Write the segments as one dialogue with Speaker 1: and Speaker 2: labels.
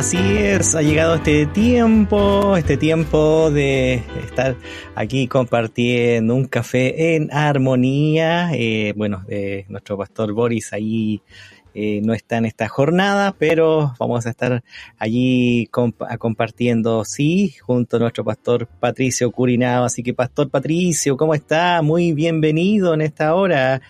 Speaker 1: Así es, ha llegado este tiempo, este tiempo de estar aquí compartiendo un café en armonía. Eh, bueno, eh, nuestro pastor Boris ahí eh, no está en esta jornada, pero vamos a estar allí compartiendo, sí, junto a nuestro pastor Patricio Curinao. Así que, Pastor Patricio, ¿cómo está? Muy bienvenido en esta hora.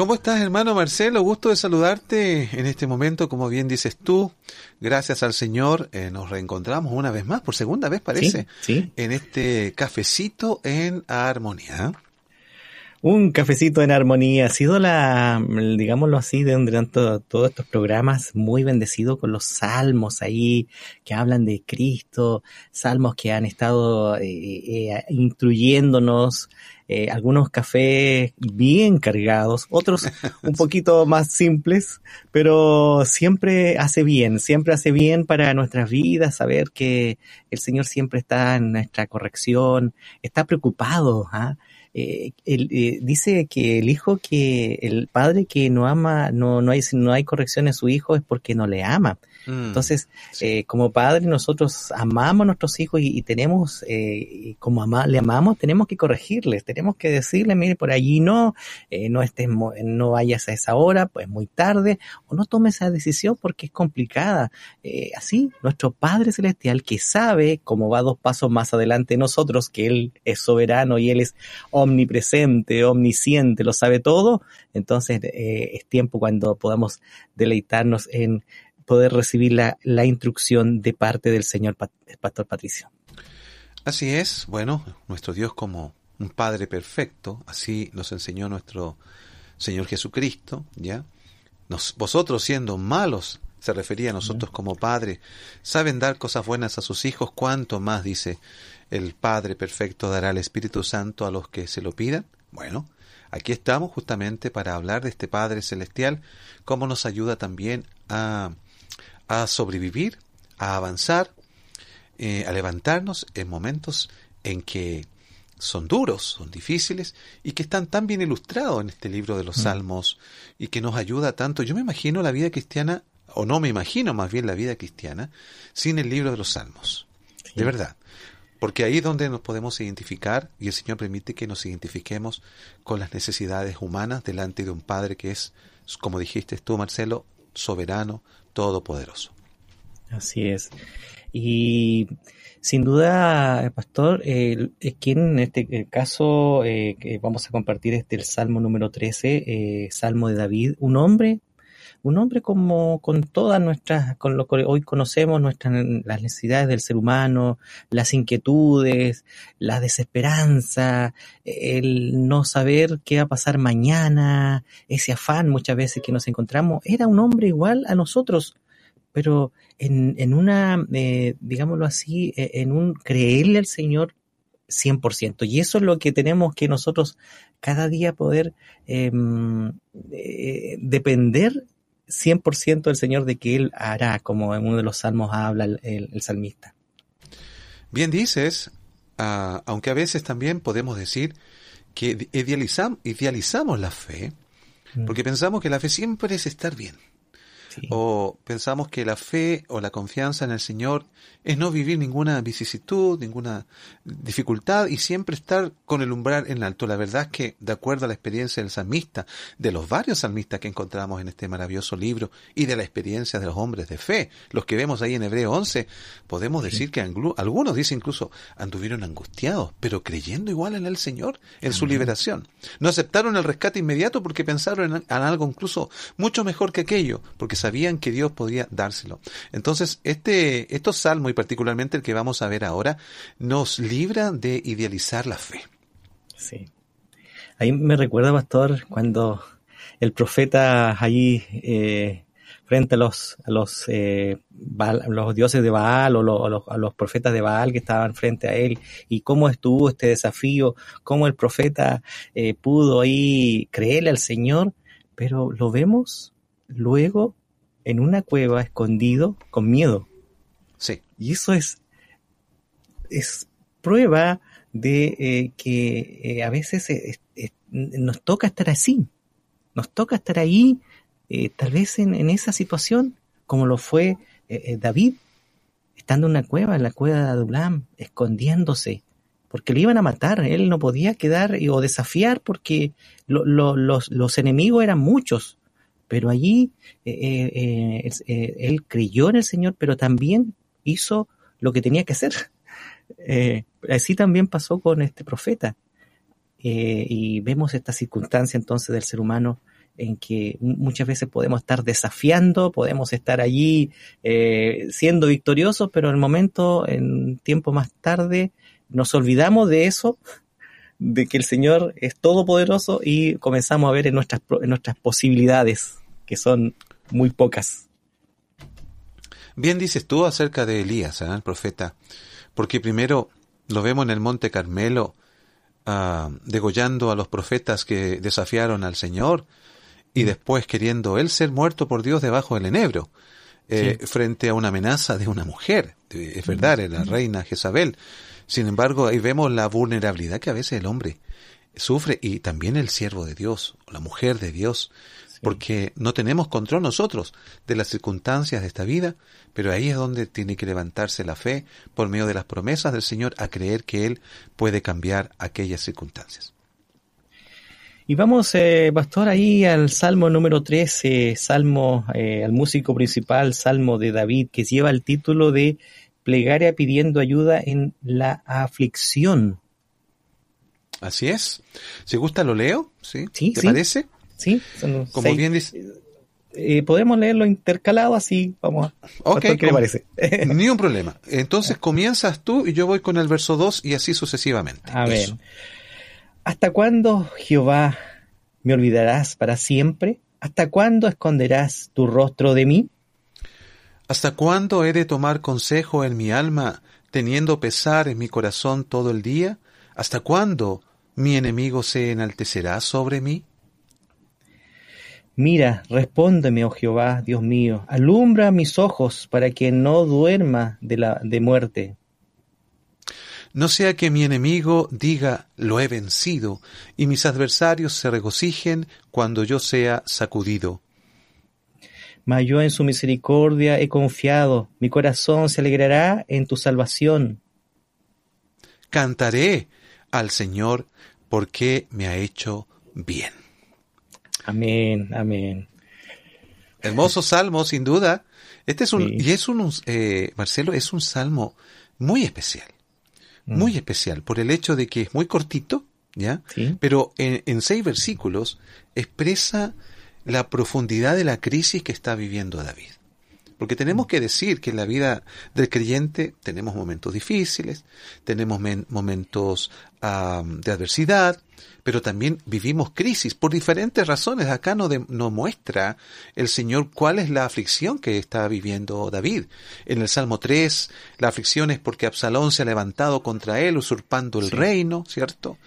Speaker 2: ¿Cómo estás, hermano Marcelo? Gusto de saludarte en este momento, como bien dices tú. Gracias al Señor, eh, nos reencontramos una vez más, por segunda vez parece,
Speaker 1: ¿Sí?
Speaker 2: en este cafecito en armonía.
Speaker 1: Un cafecito en armonía. Ha sido la, digámoslo así, de durante todos estos programas muy bendecido con los salmos ahí que hablan de Cristo, salmos que han estado eh, eh, instruyéndonos, eh, algunos cafés bien cargados, otros un poquito más simples, pero siempre hace bien, siempre hace bien para nuestras vidas saber que el Señor siempre está en nuestra corrección, está preocupado, ¿ah? Eh, él, eh, dice que el hijo que, el padre que no ama, no, no hay, no hay corrección en su hijo es porque no le ama. Mm, Entonces, sí. eh, como padre, nosotros amamos a nuestros hijos y, y tenemos, eh, como ama, le amamos, tenemos que corregirles, tenemos que decirle, mire, por allí no, eh, no estés, no vayas a esa hora, pues muy tarde, o no tomes esa decisión porque es complicada. Eh, así, nuestro Padre Celestial, que sabe cómo va dos pasos más adelante de nosotros, que Él es soberano y Él es omnipresente, omnisciente, lo sabe todo, entonces eh, es tiempo cuando podamos deleitarnos en poder recibir la, la instrucción de parte del Señor Pastor Patricio.
Speaker 2: Así es, bueno, nuestro Dios como un Padre perfecto, así nos enseñó nuestro Señor Jesucristo, ¿ya? Nos, vosotros siendo malos, se refería a nosotros como Padre, saben dar cosas buenas a sus hijos, cuánto más, dice, el Padre perfecto dará el Espíritu Santo a los que se lo pidan. Bueno, aquí estamos justamente para hablar de este Padre Celestial, cómo nos ayuda también a, a sobrevivir, a avanzar, eh, a levantarnos en momentos en que son duros, son difíciles y que están tan bien ilustrados en este libro de los mm. Salmos y que nos ayuda tanto. Yo me imagino la vida cristiana, o no me imagino más bien la vida cristiana, sin el libro de los Salmos. Sí. De verdad. Porque ahí es donde nos podemos identificar y el Señor permite que nos identifiquemos con las necesidades humanas delante de un Padre que es, como dijiste tú, Marcelo, soberano, todopoderoso.
Speaker 1: Así es. Y sin duda, Pastor, eh, quien en este caso eh, vamos a compartir este el Salmo número 13, eh, Salmo de David, un hombre un hombre como con todas nuestras, con lo que hoy conocemos, nuestras, las necesidades del ser humano, las inquietudes, la desesperanza, el no saber qué va a pasar mañana, ese afán muchas veces que nos encontramos, era un hombre igual a nosotros, pero en, en una, eh, digámoslo así, en un creerle al Señor 100%. Y eso es lo que tenemos que nosotros cada día poder eh, eh, depender 100% del Señor de que Él hará, como en uno de los salmos habla el, el, el salmista.
Speaker 2: Bien dices, uh, aunque a veces también podemos decir que idealizam, idealizamos la fe, mm. porque pensamos que la fe siempre es estar bien. Sí. O pensamos que la fe o la confianza en el Señor es no vivir ninguna vicisitud, ninguna dificultad y siempre estar con el umbral en alto. La verdad es que, de acuerdo a la experiencia del salmista, de los varios salmistas que encontramos en este maravilloso libro y de la experiencia de los hombres de fe, los que vemos ahí en Hebreo 11, podemos sí. decir que algunos dicen incluso anduvieron angustiados, pero creyendo igual en el Señor, en su liberación. No aceptaron el rescate inmediato porque pensaron en, en algo incluso mucho mejor que aquello, porque sabían que Dios podía dárselo. Entonces, este, estos salmos y particularmente el que vamos a ver ahora, nos libra de idealizar la fe.
Speaker 1: Sí. Ahí me recuerda, pastor, cuando el profeta allí, eh, frente a los, a los, eh, los dioses de Baal o, los, a los profetas de Baal que estaban frente a él y cómo estuvo este desafío, cómo el profeta eh, pudo ahí creerle al Señor, pero lo vemos luego en una cueva escondido con miedo.
Speaker 2: Sí.
Speaker 1: Y eso es, es prueba de eh, que a veces nos toca estar así, nos toca estar ahí eh, tal vez en, esa situación, como lo fue eh, eh, David, estando en una cueva, en la cueva de Adulam, escondiéndose, porque le iban a matar, él no podía quedar o desafiar porque los, enemigos eran muchos, pero allí él creyó en el Señor, pero también hizo lo que tenía que hacer. así también pasó con este profeta. y vemos esta circunstancia entonces del ser humano en que muchas veces podemos estar desafiando, podemos estar allí eh, siendo victoriosos, pero en el momento, en tiempo más tarde, nos olvidamos de eso, de que el Señor es todopoderoso y comenzamos a ver en nuestras, nuestras posibilidades, que son muy pocas.
Speaker 2: Bien dices tú acerca de Elías, ¿eh? el profeta, porque primero lo vemos en el Monte Carmelo, ah, degollando a los profetas que desafiaron al Señor, y después queriendo él ser muerto por Dios debajo del enebro, eh, frente a una amenaza de una mujer. Es verdad, era la reina Jezabel. Sin embargo, ahí vemos la vulnerabilidad que a veces el hombre sufre y también el siervo de Dios, o la mujer de Dios, porque no tenemos control nosotros de las circunstancias de esta vida, pero ahí es donde tiene que levantarse la fe por medio de las promesas del Señor a creer que Él puede cambiar aquellas circunstancias.
Speaker 1: Y vamos, eh, Pastor, ahí al Salmo número 13, Salmo, eh, al músico principal, Salmo de David, que lleva el título de Plegaria pidiendo ayuda en la aflicción.
Speaker 2: Así es. Si gusta, lo leo, ¿sí?
Speaker 1: ¿Sí
Speaker 2: ¿Te parece?
Speaker 1: Sí.
Speaker 2: Como bien dice...
Speaker 1: Eh, podemos leerlo intercalado así, vamos a...
Speaker 2: Ok, ¿qué le parece? Ni un problema. Entonces comienzas tú y yo voy con el verso 2 y así sucesivamente.
Speaker 1: A ver. ¿Hasta cuándo, Jehová, me olvidarás para siempre? ¿Hasta cuándo esconderás tu rostro de mí?
Speaker 2: ¿Hasta cuándo he de tomar consejo en mi alma, teniendo pesar en mi corazón todo el día? ¿Hasta cuándo mi enemigo se enaltecerá sobre mí?
Speaker 1: Mira, respóndeme, oh Jehová, Dios mío, alumbra mis ojos para que no duerma de la de muerte
Speaker 2: no sea que mi enemigo diga lo he vencido y mis adversarios se regocijen cuando yo sea sacudido.
Speaker 1: Mas yo en su misericordia he confiado, mi corazón se alegrará en tu salvación.
Speaker 2: Cantaré al Señor porque me ha hecho bien.
Speaker 1: Amén, amén.
Speaker 2: Hermoso salmo, sin duda. Este es un, y es un, eh, Marcelo, es un salmo muy especial muy mm. especial por el hecho de que es muy cortito, ¿ya? Pero en, seis versículos expresa la profundidad de la crisis que está viviendo David. Porque tenemos que decir que en la vida del creyente tenemos momentos difíciles, tenemos momentos de adversidad, pero también vivimos crisis por diferentes razones. Acá nos, nos muestra el Señor cuál es la aflicción que está viviendo David. En el Salmo 3, la aflicción es porque Absalón se ha levantado contra él, usurpando el reino, ¿cierto?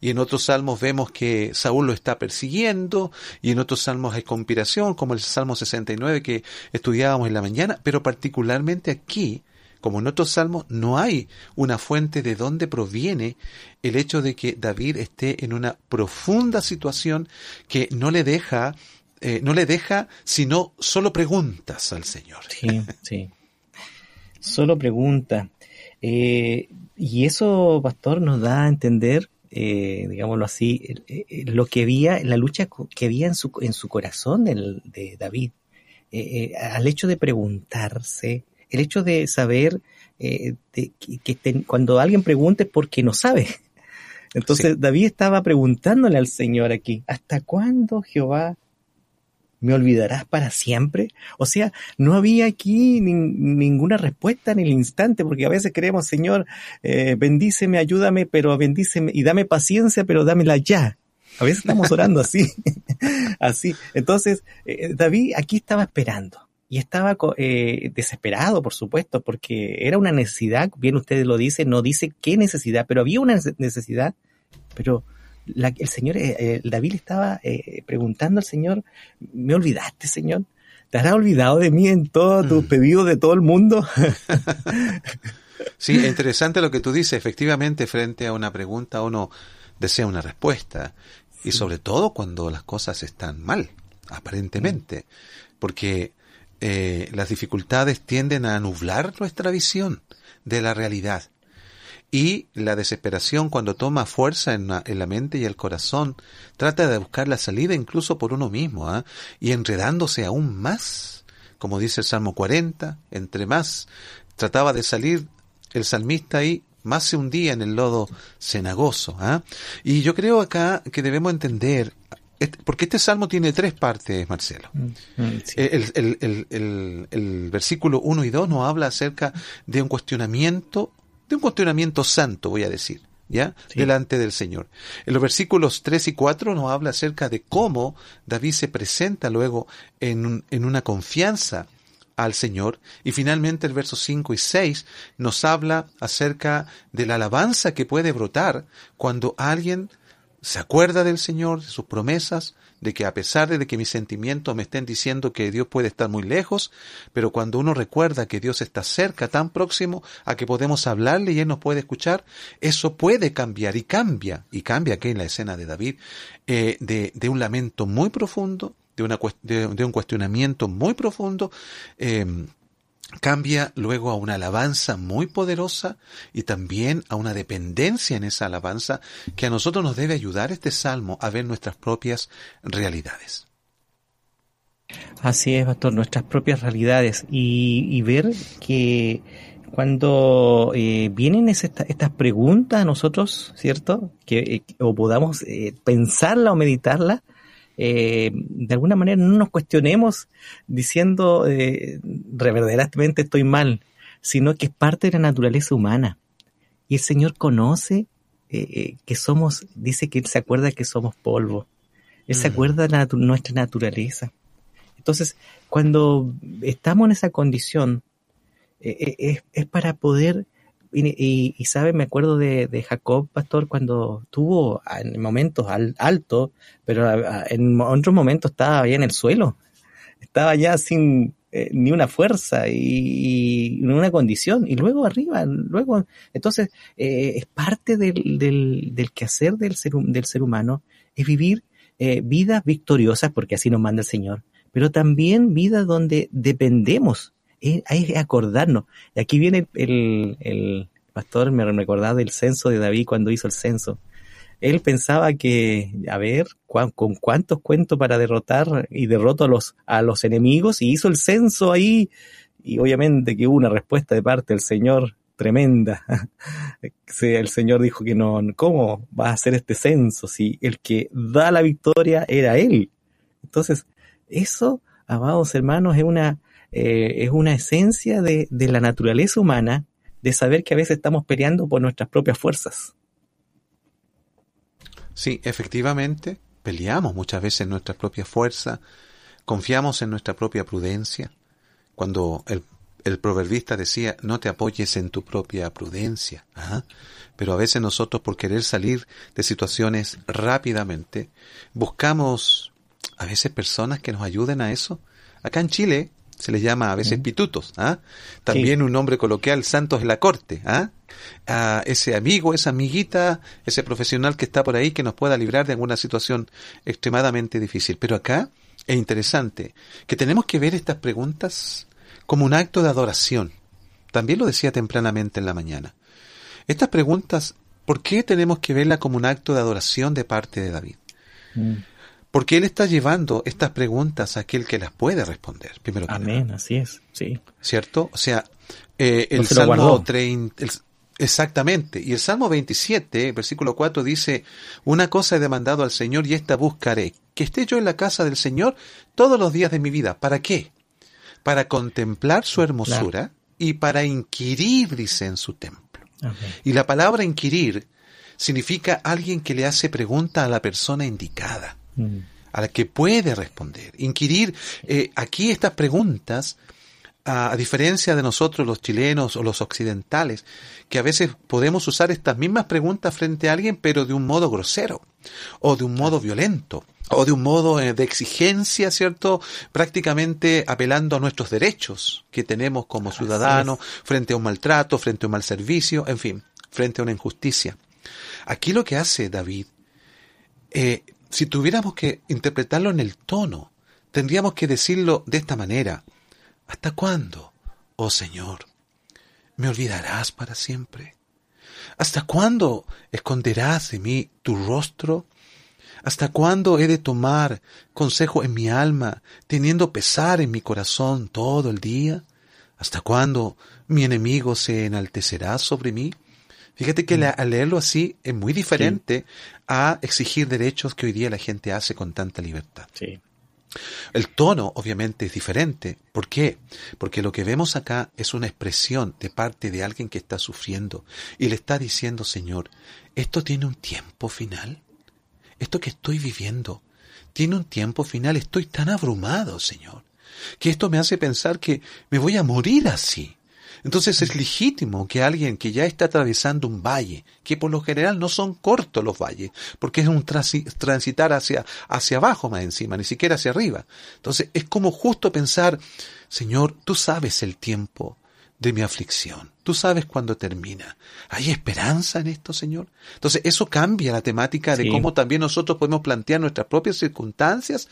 Speaker 2: y en otros salmos vemos que Saúl lo está persiguiendo, y en otros salmos hay conspiración, como el Salmo 69 que estudiábamos en la mañana, pero particularmente aquí como en otros salmos, no hay una fuente de dónde proviene el hecho de que David esté en una profunda situación que no le deja, eh, no le deja sino solo preguntas al Señor.
Speaker 1: Sí, sí. Solo pregunta. Eh, y eso, pastor, nos da a entender, eh, digámoslo así, lo que había, la lucha que había en su, en su corazón de David. al hecho de preguntarse, el hecho de saber eh, que, cuando alguien pregunte es porque no sabe. Entonces David estaba preguntándole al Señor aquí, ¿hasta cuándo Jehová me olvidarás para siempre? O sea, no había aquí ninguna respuesta en el instante, porque a veces creemos, Señor, eh, bendíceme, ayúdame, pero bendíceme y dame paciencia, pero dámela ya. A veces estamos orando así, así. Entonces, eh, David aquí estaba esperando y estaba eh, desesperado, por supuesto, porque era una necesidad, bien ustedes lo dicen, no dice qué necesidad, pero había una necesidad, pero el Señor, eh, David estaba eh, preguntando al Señor, ¿me olvidaste, Señor? ¿Te has olvidado de mí en todos tus mm. pedidos de todo el mundo?
Speaker 2: sí, interesante lo que tú dices. Efectivamente, frente a una pregunta uno desea una respuesta. Y sobre todo cuando las cosas están mal, aparentemente. Porque eh, las dificultades tienden a nublar nuestra visión de la realidad. Y la desesperación cuando toma fuerza en la, mente y el corazón, trata de buscar la salida incluso por uno mismo, ¿ah? y enredándose aún más, como dice el Salmo 40, entre más trataba de salir el salmista ahí, más se hundía en el lodo cenagoso. ¿ah? Y yo creo acá que debemos entender porque este salmo tiene tres partes, Marcelo. Mm, mm, el, versículo 1 y 2 nos habla acerca de un cuestionamiento, de un cuestionamiento santo, voy a decir, ¿ya? Delante del Señor. En los versículos 3 y 4 nos habla acerca de cómo David se presenta luego en, en una confianza al Señor. Y finalmente el verso 5 y 6 nos habla acerca de la alabanza que puede brotar cuando alguien se acuerda del Señor, de sus promesas, de que a pesar de que mis sentimientos me estén diciendo que Dios puede estar muy lejos, pero cuando uno recuerda que Dios está cerca, tan próximo a que podemos hablarle y Él nos puede escuchar, eso puede cambiar y cambia, y cambia aquí en la escena de David, eh, de, de, un lamento muy profundo, de, una, de, un cuestionamiento muy profundo, eh, cambia luego a una alabanza muy poderosa y también a una dependencia en esa alabanza que a nosotros nos debe ayudar este salmo a ver nuestras propias realidades.
Speaker 1: Así es, pastor, nuestras propias realidades y, ver que cuando eh, vienen estas preguntas a nosotros, ¿cierto? Que eh, o podamos eh, pensarla o meditarla, eh, de alguna manera no nos cuestionemos diciendo eh, verdaderamente estoy mal, sino que es parte de la naturaleza humana. Y el Señor conoce eh, eh, que somos, dice que Él se acuerda que somos polvo. Él se acuerda de nuestra naturaleza. Entonces, cuando estamos en esa condición, es, es para poder y, y, sabe, me acuerdo de, de, Jacob, pastor, cuando tuvo en momentos altos, pero en otros momentos estaba ya en el suelo. Estaba ya sin eh, ni una fuerza y, ni una condición. Y luego arriba, luego. Entonces, eh, es parte del, del, del, quehacer del ser, del ser humano, es vivir eh, vidas victoriosas, porque así nos manda el Señor, pero también vidas donde dependemos hay que acordarnos. Y aquí viene el, el, pastor, me recordaba del censo de David cuando hizo el censo. Él pensaba que, a ver, con cuántos cuentos para derrotar y derroto a los, a los enemigos y hizo el censo ahí. Y obviamente que hubo una respuesta de parte del Señor tremenda. el Señor dijo que no, ¿cómo va a hacer este censo si el que da la victoria era Él? Entonces, eso, amados hermanos, es una, eh, es una esencia de, de la naturaleza humana de saber que a veces estamos peleando por nuestras propias fuerzas.
Speaker 2: Sí, efectivamente, peleamos muchas veces nuestras propias fuerzas, confiamos en nuestra propia prudencia. Cuando el, el proverbista decía, no te apoyes en tu propia prudencia. Pero a veces nosotros, por querer salir de situaciones rápidamente, buscamos a veces personas que nos ayuden a eso. Acá en Chile se les llama a veces pitutos, ¿ah? También un nombre coloquial, santos de la corte, ¿ah? A ese amigo, esa amiguita, ese profesional que está por ahí que nos pueda librar de alguna situación extremadamente difícil. Pero acá es interesante que tenemos que ver estas preguntas como un acto de adoración. También lo decía tempranamente en la mañana. Estas preguntas, ¿por qué tenemos que verlas como un acto de adoración de parte de David? Mm. Porque Él está llevando estas preguntas a aquel que las puede responder. Primero
Speaker 1: Amén, así es, sí.
Speaker 2: ¿Cierto? O sea, eh, el Salmo 30, exactamente, y el Salmo 27, versículo 4 dice, una cosa he demandado al Señor y esta buscaré, que esté yo en la casa del Señor todos los días de mi vida. ¿Para qué? Para contemplar su hermosura y para inquirir, dice, en su templo. Y la palabra inquirir significa alguien que le hace pregunta a la persona indicada. A la que puede responder. Inquirir, eh, aquí estas preguntas, a, a, diferencia de nosotros los chilenos o los occidentales, que a veces podemos usar estas mismas preguntas frente a alguien, pero de un modo grosero o de un modo violento o de un modo eh, de exigencia, ¿cierto? Prácticamente apelando a nuestros derechos que tenemos como ciudadanos frente a un maltrato, frente a un mal servicio, en fin, frente a una injusticia. Aquí lo que hace David, eh, si tuviéramos que interpretarlo en el tono, tendríamos que decirlo de esta manera. ¿Hasta cuándo, oh Señor, me olvidarás para siempre? ¿Hasta cuándo esconderás de mí tu rostro? ¿Hasta cuándo he de tomar consejo en mi alma, teniendo pesar en mi corazón todo el día? ¿Hasta cuándo mi enemigo se enaltecerá sobre mí? Fíjate que al leerlo así es muy diferente sí. a exigir derechos que hoy día la gente hace con tanta libertad.
Speaker 1: Sí.
Speaker 2: El tono obviamente es diferente. ¿Por qué? Porque lo que vemos acá es una expresión de parte de alguien que está sufriendo y le está diciendo, Señor, ¿esto tiene un tiempo final? ¿Esto que estoy viviendo tiene un tiempo final? Estoy tan abrumado, Señor, que esto me hace pensar que me voy a morir así. Entonces es legítimo que alguien que ya está atravesando un valle, que por lo general no son cortos los valles, porque es un transitar hacia, hacia abajo más encima, ni siquiera hacia arriba. Entonces es como justo pensar, Señor, tú sabes el tiempo de mi aflicción. Tú sabes cuándo termina. ¿Hay esperanza en esto, Señor? Entonces eso cambia la temática de sí. cómo también nosotros podemos plantear nuestras propias circunstancias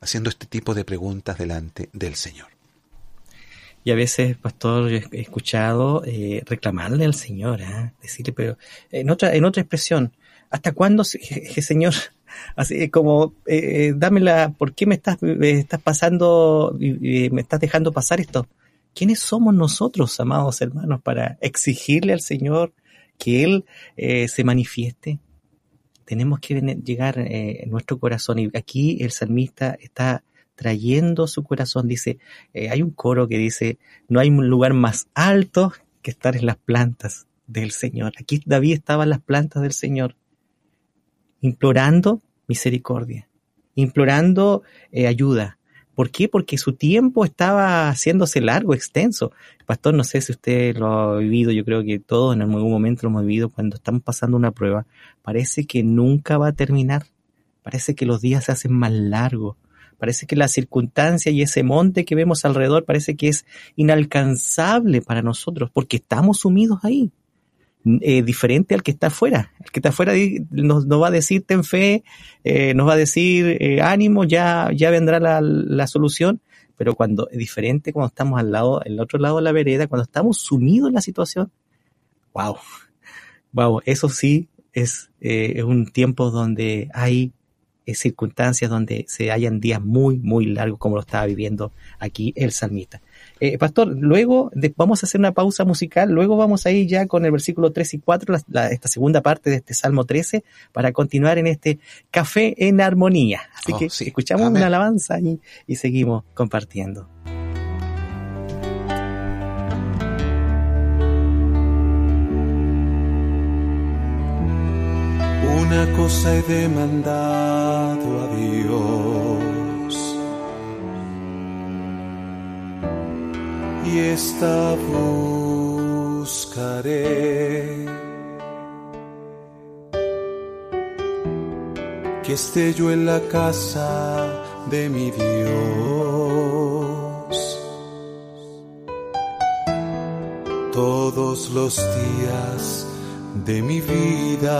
Speaker 2: haciendo este tipo de preguntas delante del Señor.
Speaker 1: Y a veces, pastor, yo he escuchado eh, reclamarle al Señor, ¿eh? decirle, pero en otra, en otra expresión, ¿hasta cuándo, Señor? Así como, eh, dame la, ¿por qué me estás, estás pasando, me estás dejando pasar esto? ¿Quiénes somos nosotros, amados hermanos, para exigirle al Señor que Él eh, se manifieste? Tenemos que llegar eh, en nuestro corazón y aquí el salmista está trayendo su corazón. Dice, eh, hay un coro que dice, no hay un lugar más alto que estar en las plantas del Señor. Aquí David estaba en las plantas del Señor, implorando misericordia, implorando eh, ayuda. ¿Por qué? Porque su tiempo estaba haciéndose largo, extenso. Pastor, no sé si usted lo ha vivido, yo creo que todos en algún momento lo hemos vivido cuando estamos pasando una prueba. Parece que nunca va a terminar. Parece que los días se hacen más largos. Parece que la circunstancia y ese monte que vemos alrededor parece que es inalcanzable para nosotros porque estamos sumidos ahí. Eh, diferente al que está afuera. El que está afuera nos, va a decir ten fe, eh, nos va a decir eh, ánimo, ya, ya vendrá la, la, solución. Pero cuando es diferente, cuando estamos al lado, el otro lado de la vereda, cuando estamos sumidos en la situación, wow, wow, eso sí es, es un tiempo donde hay circunstancias donde se hayan días muy, muy largos como lo estaba viviendo aquí el salmista. Eh, pastor, luego de, vamos a hacer una pausa musical, luego vamos a ir ya con el versículo 3 y 4, la, la, esta segunda parte de este Salmo 13, para continuar en este café en armonía. Así oh, que sí. escuchamos Amén. una alabanza y, y seguimos compartiendo.
Speaker 3: Una cosa he demandado a Dios y esta buscaré. Que esté yo en la casa de mi Dios todos los días de mi vida.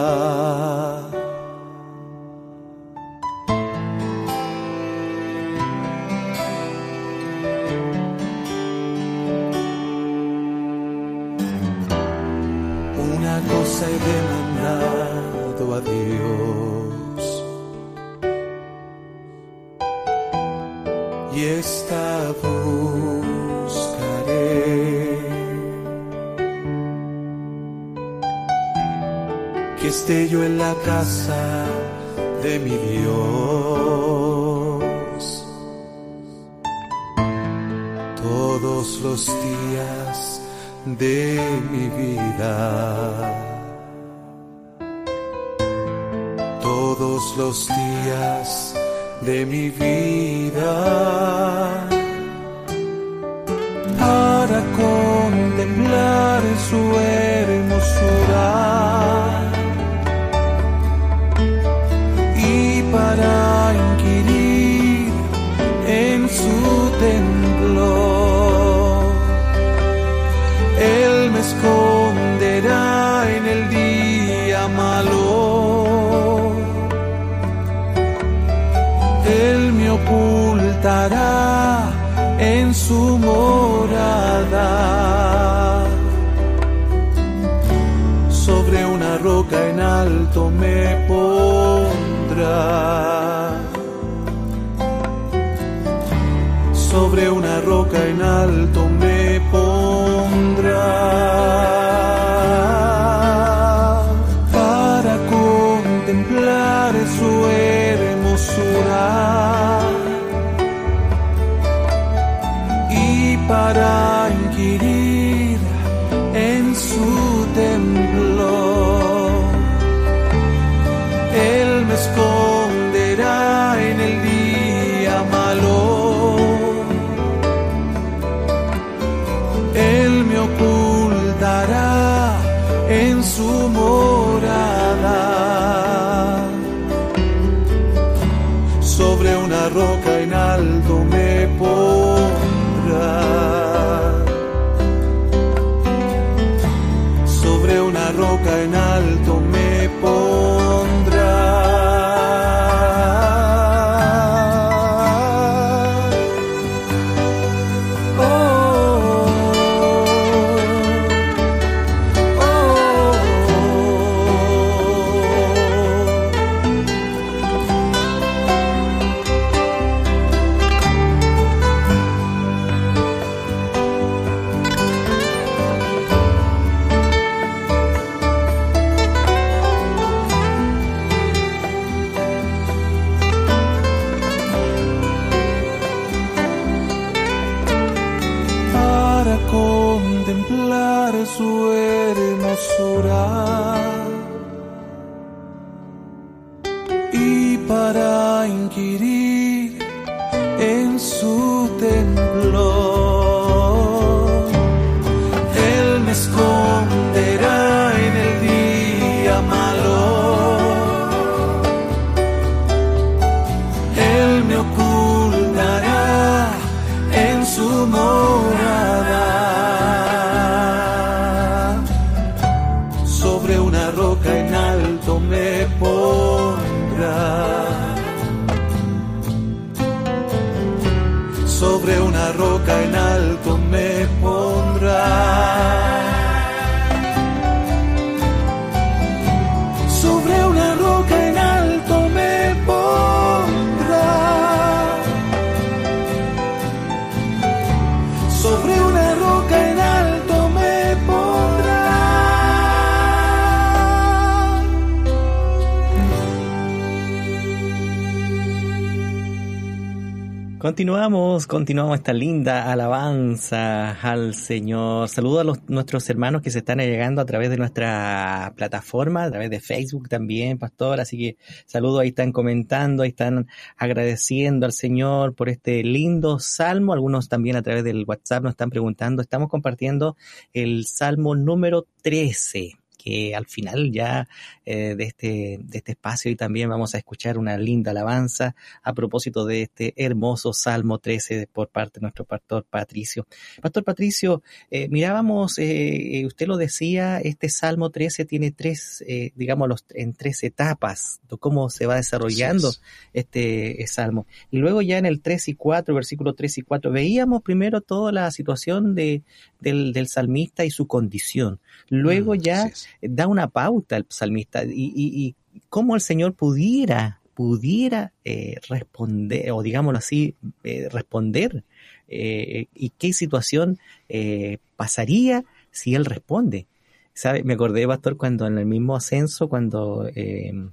Speaker 1: Continuamos, continuamos esta linda alabanza al Señor. Saludo a nuestros hermanos que se están llegando a través de nuestra plataforma, a través de Facebook también, pastor. Así que saludo, ahí están comentando, ahí están agradeciendo al Señor por este lindo salmo. Algunos también a través del WhatsApp nos están preguntando. Estamos compartiendo el salmo número 13 que al final ya eh, de, este, de este espacio y también vamos a escuchar una linda alabanza a propósito de este hermoso Salmo 13 por parte de nuestro pastor Patricio. Pastor Patricio, eh, mirábamos, eh, usted lo decía, este Salmo 13 tiene tres, eh, digamos, los, en tres etapas, de cómo se va desarrollando este eh, Salmo. Y luego ya en el 3 y 4, versículo 3 y 4, veíamos primero toda la situación de, del, del salmista y su condición. Luego
Speaker 2: Mm,
Speaker 1: ya. Da una pauta el salmista y, y, cómo el Señor pudiera, pudiera eh, responder, o digámoslo así, eh, responder, eh, y qué situación eh, pasaría si Él responde. ¿Sabe? Me acordé, pastor, cuando en el mismo ascenso, cuando el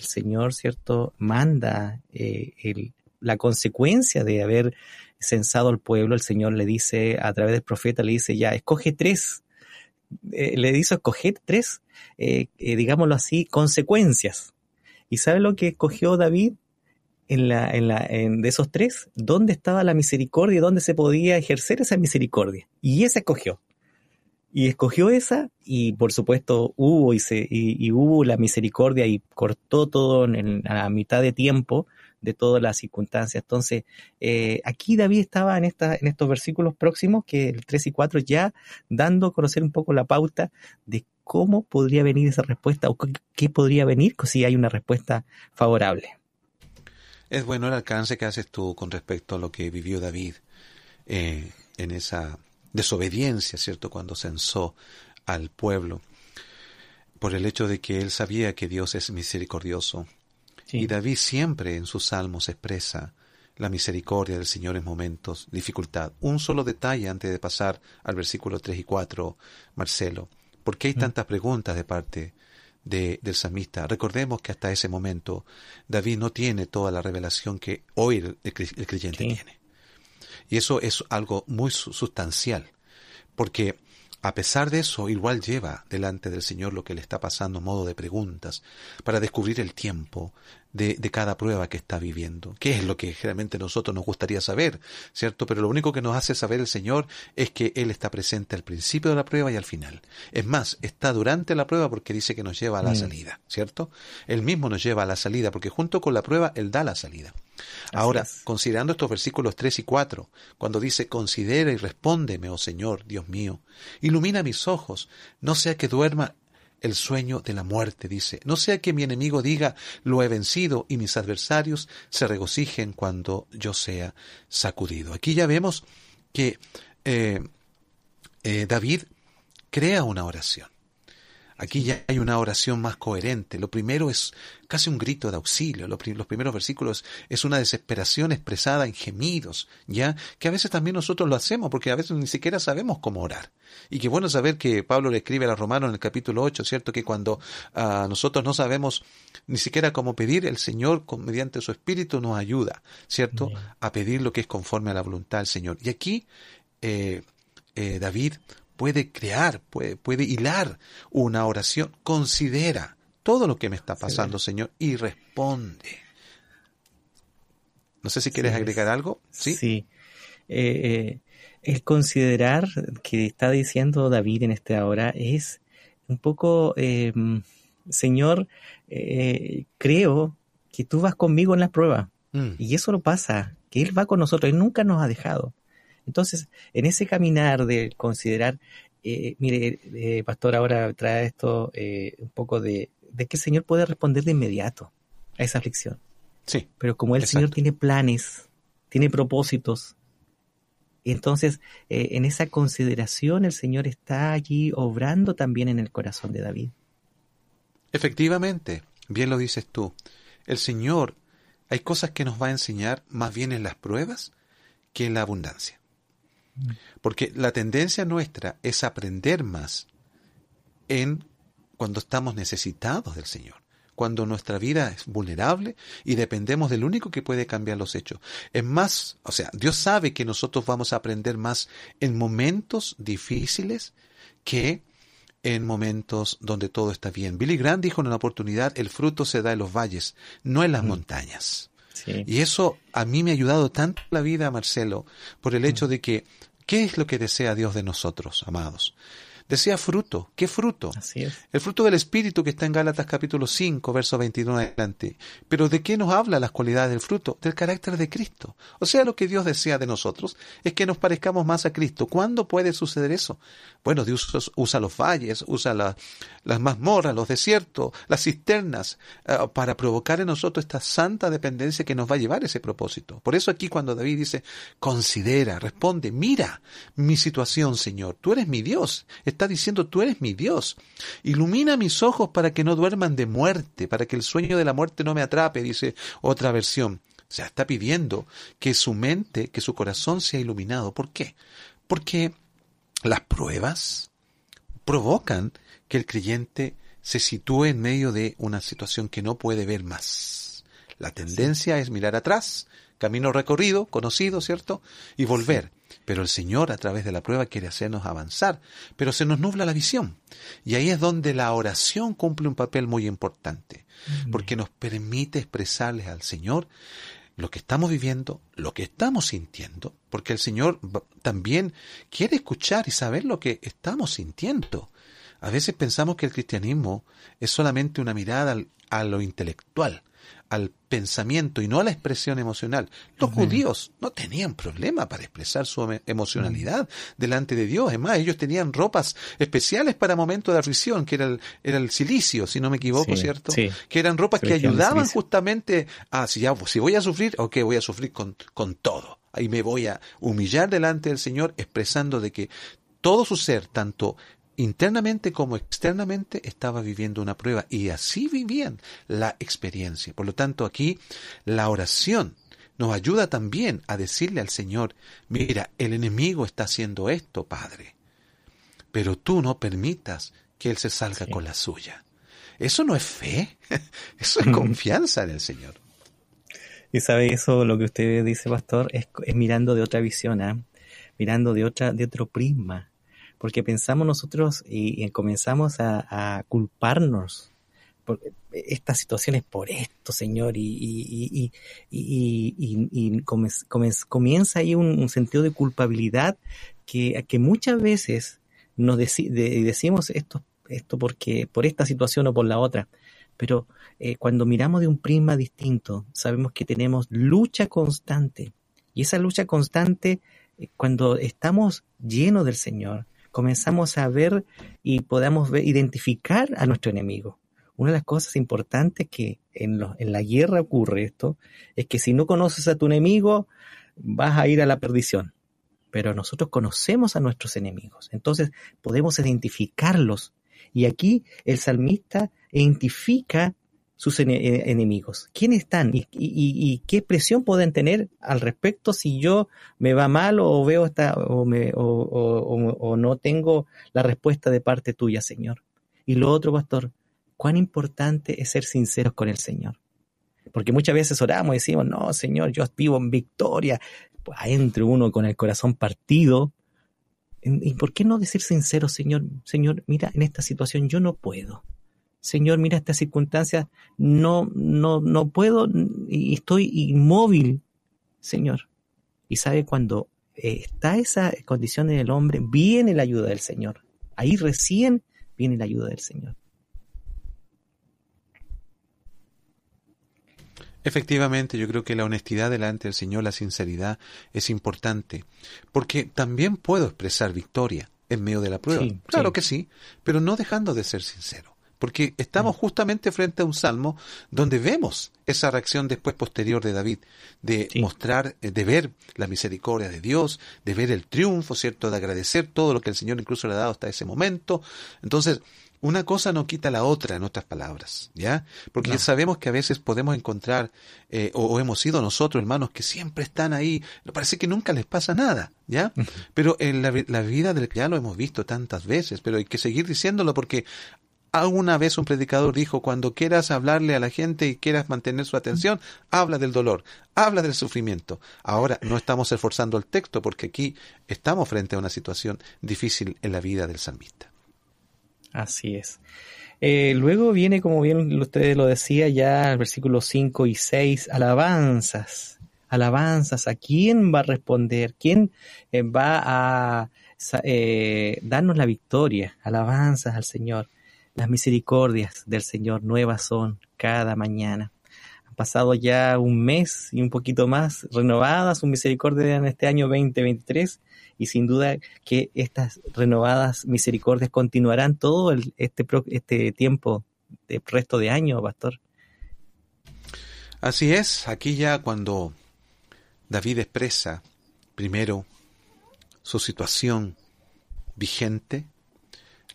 Speaker 1: Señor, ¿cierto?, manda el, la consecuencia de haber censado al pueblo, el Señor le dice, a través del profeta, le dice, ya, escoge tres, eh, le hizo escoger tres, eh, eh, digámoslo así, consecuencias. ¿Y sabe lo que escogió David? en la, en la, en, de esos tres, dónde estaba la misericordia y dónde se podía ejercer esa misericordia. Y esa escogió. Y escogió esa, y por supuesto hubo y, se, y, hubo la misericordia y cortó todo en, a mitad de tiempo de todas las circunstancias. Entonces, eh, aquí David estaba en, esta, en estos versículos próximos, que el 3 y 4, ya dando a conocer un poco la pauta de cómo podría venir esa respuesta o qué podría venir si hay una respuesta favorable.
Speaker 2: Es bueno el alcance que haces tú con respecto a lo que vivió David eh, en esa desobediencia, ¿cierto? Cuando censó al pueblo, por el hecho de que él sabía que Dios es misericordioso y David siempre en sus salmos expresa la misericordia del Señor en momentos de dificultad. Un solo detalle antes de pasar al versículo 3 y 4, Marcelo. ¿Por qué hay mm. tantas preguntas de parte de, del samista? Recordemos que hasta ese momento David no tiene toda la revelación que hoy el, creyente tiene. Y eso es algo muy sustancial, porque a pesar de eso, igual lleva delante del Señor lo que le está pasando, modo de preguntas, para descubrir el tiempo de, de, cada prueba que está viviendo. ¿Qué es lo que generalmente nosotros nos gustaría saber? ¿Cierto? Pero lo único que nos hace saber el Señor es que Él está presente al principio de la prueba y al final. Es más, está durante la prueba porque dice que nos lleva a la mm. salida, ¿cierto? Él mismo nos lleva a la salida porque junto con la prueba Él da la salida. Ahora, considerando estos versículos 3 y 4, cuando dice, considera y respóndeme, oh Señor, Dios mío, ilumina mis ojos, no sea que duerma el sueño de la muerte, dice, no sea que mi enemigo diga, lo he vencido, y mis adversarios se regocijen cuando yo sea sacudido. Aquí ya vemos que eh, eh, David crea una oración. Aquí ya hay una oración más coherente. Lo primero es casi un grito de auxilio. Los, primeros versículos es una desesperación expresada en gemidos, ya que a veces también nosotros lo hacemos porque a veces ni siquiera sabemos cómo orar. Y qué bueno saber que Pablo le escribe a los romanos en el capítulo 8, ¿cierto? Que cuando ah, nosotros no sabemos ni siquiera cómo pedir, el Señor, mediante su Espíritu, nos ayuda, ¿cierto? A pedir lo que es conforme a la voluntad del Señor. Y aquí eh, eh, David puede crear, puede, puede hilar una oración, considera todo lo que me está pasando, Señor, y responde. No sé si quieres agregar algo. Sí.
Speaker 1: Sí. Eh, eh, el considerar que está diciendo David en esta hora es un poco, em, Señor, eh, creo que tú vas conmigo en la prueba. Mm. Y eso lo pasa, que Él va con nosotros, Él nunca nos ha dejado. Entonces, en ese caminar de considerar, eh, mire, eh, Pastor ahora trae esto eh, un poco de, de, que el Señor puede responder de inmediato a esa aflicción.
Speaker 2: Sí.
Speaker 1: Pero como el Señor tiene planes, tiene propósitos, entonces en esa consideración el Señor está allí obrando también en el corazón de David.
Speaker 2: Efectivamente, bien lo dices tú. El Señor, hay cosas que nos va a enseñar más bien en las pruebas que en la abundancia. Porque la tendencia nuestra es aprender más en cuando estamos necesitados del Señor, cuando nuestra vida es vulnerable y dependemos del único que puede cambiar los hechos. Es más, o sea, Dios sabe que nosotros vamos a aprender más en momentos difíciles que en momentos donde todo está bien. Billy Graham dijo en una oportunidad, el fruto se da en los valles, no en las montañas. Y eso a mí me ha ayudado tanto la vida, Marcelo, por el hecho de que, ¿qué es lo que desea Dios de nosotros, amados? Desea fruto. ¿Qué fruto?
Speaker 1: Así es.
Speaker 2: El fruto del Espíritu que está en Gálatas capítulo 5, verso 29 adelante. Pero ¿de qué nos habla las cualidades del fruto? Del carácter de Cristo. O sea, lo que Dios desea de nosotros es que nos parezcamos más a Cristo. ¿Cuándo puede suceder eso? Bueno, Dios usa los valles, usa las mazmorras, los desiertos, las cisternas, eh, para provocar en nosotros esta santa dependencia que nos va a llevar a ese propósito. Por eso aquí cuando David dice, considera, responde, mira mi situación, Señor, tú eres mi Dios está diciendo, tú eres mi Dios. Ilumina mis ojos para que no duerman de muerte, para que el sueño de la muerte no me atrape, dice otra versión. O sea, está pidiendo que su mente, que su corazón sea iluminado. ¿Por qué? Porque las pruebas provocan que el creyente se sitúe en medio de una situación que no puede ver más. La tendencia es mirar atrás, camino recorrido, conocido, ¿cierto? Y volver. Pero el Señor a través de la prueba quiere hacernos avanzar, pero se nos nubla la visión. Y ahí es donde la oración cumple un papel muy importante, porque nos permite expresarles al Señor lo que estamos viviendo, lo que estamos sintiendo, porque el Señor también quiere escuchar y saber lo que estamos sintiendo. A veces pensamos que el cristianismo es solamente una mirada a lo intelectual, al pensamiento y no a la expresión emocional. Los judíos no tenían problema para expresar su emocionalidad delante de Dios. Es más, ellos tenían ropas especiales para momentos de aflicción, que era el, era el silicio, si no me equivoco, ¿cierto? Que eran ropas que ayudaban justamente a, si, ya, si voy a sufrir, ok, voy a sufrir con, con todo. Ahí me voy a humillar delante del Señor expresando de que todo su ser, tanto internamente como externamente estaba viviendo una prueba y así vivían la experiencia. Por lo tanto, aquí la oración nos ayuda también a decirle al Señor, mira, el enemigo está haciendo esto, Padre, pero tú no permitas que Él se salga con la suya. Eso no es fe, eso es confianza en el Señor.
Speaker 1: Y sabe eso, lo que usted dice, pastor, es, mirando de otra visión, ¿ah? mirando de otra, de otro prisma porque pensamos nosotros y, comenzamos a, culparnos por estas situaciones por esto, Señor, y, comienza ahí un, sentido de culpabilidad que, muchas veces nos decimos esto, esto porque por esta situación o por la otra, pero eh, cuando miramos de un prisma distinto, sabemos que tenemos lucha constante, y esa lucha constante, eh, cuando estamos llenos del Señor, comenzamos a ver y podamos identificar a nuestro enemigo. Una de las cosas importantes que en, en la guerra ocurre esto es que si no conoces a tu enemigo, vas a ir a la perdición. Pero nosotros conocemos a nuestros enemigos, entonces podemos identificarlos. Y aquí el salmista identifica sus eh, enemigos. ¿Quiénes están y, qué presión pueden tener al respecto si yo me va mal o veo esta o, me, o, no tengo la respuesta de parte tuya, Señor? Y lo otro, pastor, cuán importante es ser sinceros con el Señor. Porque muchas veces oramos y decimos, no, Señor, yo vivo en victoria. Pues entre uno con el corazón partido. ¿Y por qué no decir sincero, Señor? Señor, mira, en esta situación yo no puedo Señor, mira esta circunstancia, no, no, no puedo y estoy inmóvil, Señor. Y sabe cuando eh, está esa condición en el hombre, viene la ayuda del Señor. Ahí recién viene la ayuda del Señor.
Speaker 2: Efectivamente, yo creo que la honestidad delante del Señor, la sinceridad, es importante, porque también puedo expresar victoria en medio de la prueba. claro que sí, pero no dejando de ser sincero. Porque estamos mm. justamente frente a un salmo donde vemos esa reacción después posterior de David, de mostrar, eh, de ver la misericordia de Dios, de ver el triunfo, ¿cierto? De agradecer todo lo que el Señor incluso le ha dado hasta ese momento. Entonces, una cosa no quita la otra, en otras palabras, ¿ya? Porque sabemos que a veces podemos encontrar, eh, o, hemos sido nosotros, hermanos, que siempre están ahí, parece que nunca les pasa nada, ¿ya? Pero en la, la vida del ya lo hemos visto tantas veces, pero hay que seguir diciéndolo porque Alguna vez un predicador dijo, cuando quieras hablarle a la gente y quieras mantener su atención, habla del dolor, habla del sufrimiento. Ahora no estamos esforzando el texto porque aquí estamos frente a una situación difícil en la vida del salmista.
Speaker 1: Así es. Eh, luego viene, como bien usted lo decía, ya el versículo 5 y 6, alabanzas. Alabanzas. ¿A quién va a responder? ¿Quién eh, va a eh, darnos la victoria? Alabanzas al Señor. Las misericordias del Señor nuevas son cada mañana. Han pasado ya un mes y un poquito más renovadas sus misericordias en este año 2023 y sin duda que estas renovadas misericordias continuarán todo este, este tiempo de resto de año, pastor.
Speaker 2: Así es, aquí ya cuando David expresa primero su situación vigente,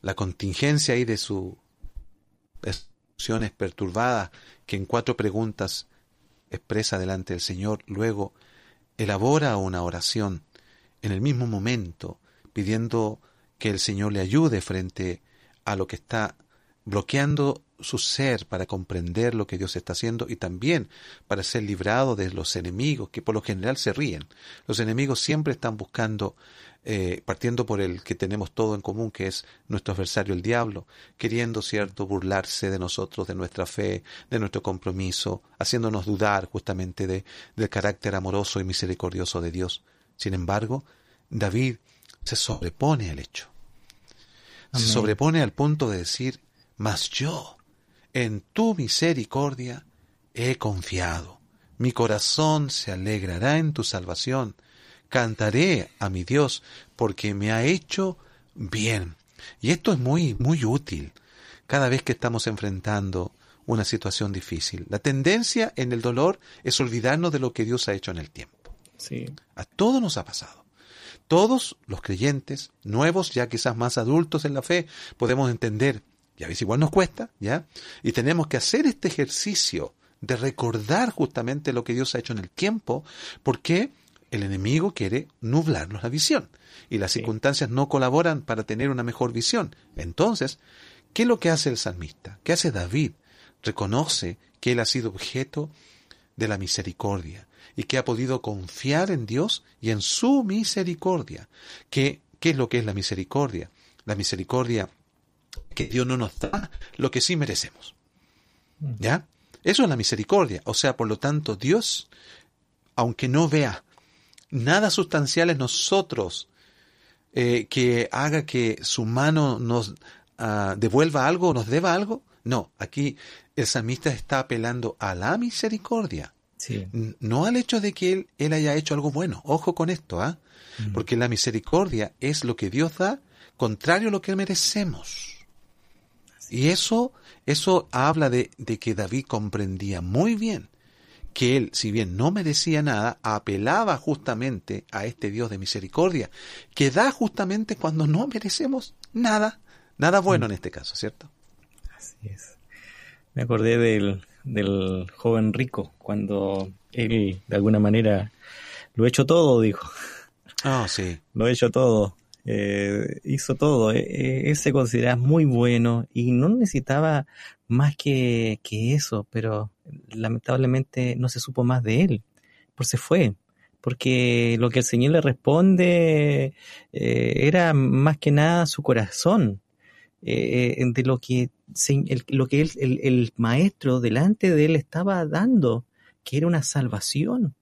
Speaker 2: la contingencia ahí de su emociones perturbadas que en cuatro preguntas expresa delante del Señor, luego elabora una oración en el mismo momento, pidiendo que el Señor le ayude frente a lo que está bloqueando su ser para comprender lo que Dios está haciendo y también para ser librado de los enemigos que por lo general se ríen. Los enemigos siempre están buscando, eh, partiendo por el que tenemos todo en común, que es nuestro adversario el diablo, queriendo, cierto, burlarse de nosotros, de nuestra fe, de nuestro compromiso, haciéndonos dudar justamente de, del carácter amoroso y misericordioso de Dios. Sin embargo, David se sobrepone al hecho. Se sobrepone al punto de decir, mas yo, en tu misericordia, he confiado. Mi corazón se alegrará en tu salvación. Cantaré a mi Dios porque me ha hecho bien. Y esto es muy, muy útil cada vez que estamos enfrentando una situación difícil. La tendencia en el dolor es olvidarnos de lo que Dios ha hecho en el tiempo.
Speaker 1: Sí.
Speaker 2: A todos nos ha pasado. Todos los creyentes, nuevos, ya quizás más adultos en la fe, podemos entender, y a veces igual nos cuesta, ¿ya? Y tenemos que hacer este ejercicio de recordar justamente lo que Dios ha hecho en el tiempo, porque el enemigo quiere nublarnos la visión y las
Speaker 1: Sí.
Speaker 2: circunstancias no colaboran para tener una mejor visión. Entonces, ¿qué es lo que hace el salmista? ¿Qué hace David? Reconoce que él ha sido objeto de la misericordia y que ha podido confiar en Dios y en su misericordia. ¿Qué, qué es lo que es la misericordia? La misericordia que Dios no nos da lo que sí merecemos. ¿Ya? Eso es la misericordia. O sea, por lo tanto, Dios, aunque no vea nada sustancial en nosotros eh, que haga que su mano nos ah, devuelva algo o nos deba algo, no, aquí el salmista está apelando a la misericordia,
Speaker 1: Sí.
Speaker 2: no al hecho de que él, él haya hecho algo bueno. Ojo con esto, ¿ah? Porque la misericordia es lo que Dios da contrario a lo que merecemos. Y eso, eso habla de, de que David comprendía muy bien que él, si bien no merecía nada, apelaba justamente a este Dios de misericordia, que da justamente cuando no merecemos nada, nada bueno en este caso, ¿cierto?
Speaker 1: Así es. Me acordé del, del joven rico, cuando él, de alguna manera, lo he hecho todo, dijo.
Speaker 2: Ah, sí.
Speaker 1: Lo he hecho todo. Eh, hizo todo. Eh, eh, él se consideraba muy bueno y no necesitaba más que, que eso, pero lamentablemente no se supo más de él. Pues se fue. Porque lo que el Señor le responde eh, era más que nada su corazón. eh, de lo que, lo que él- el, el maestro delante de él estaba dando, que era una salvación,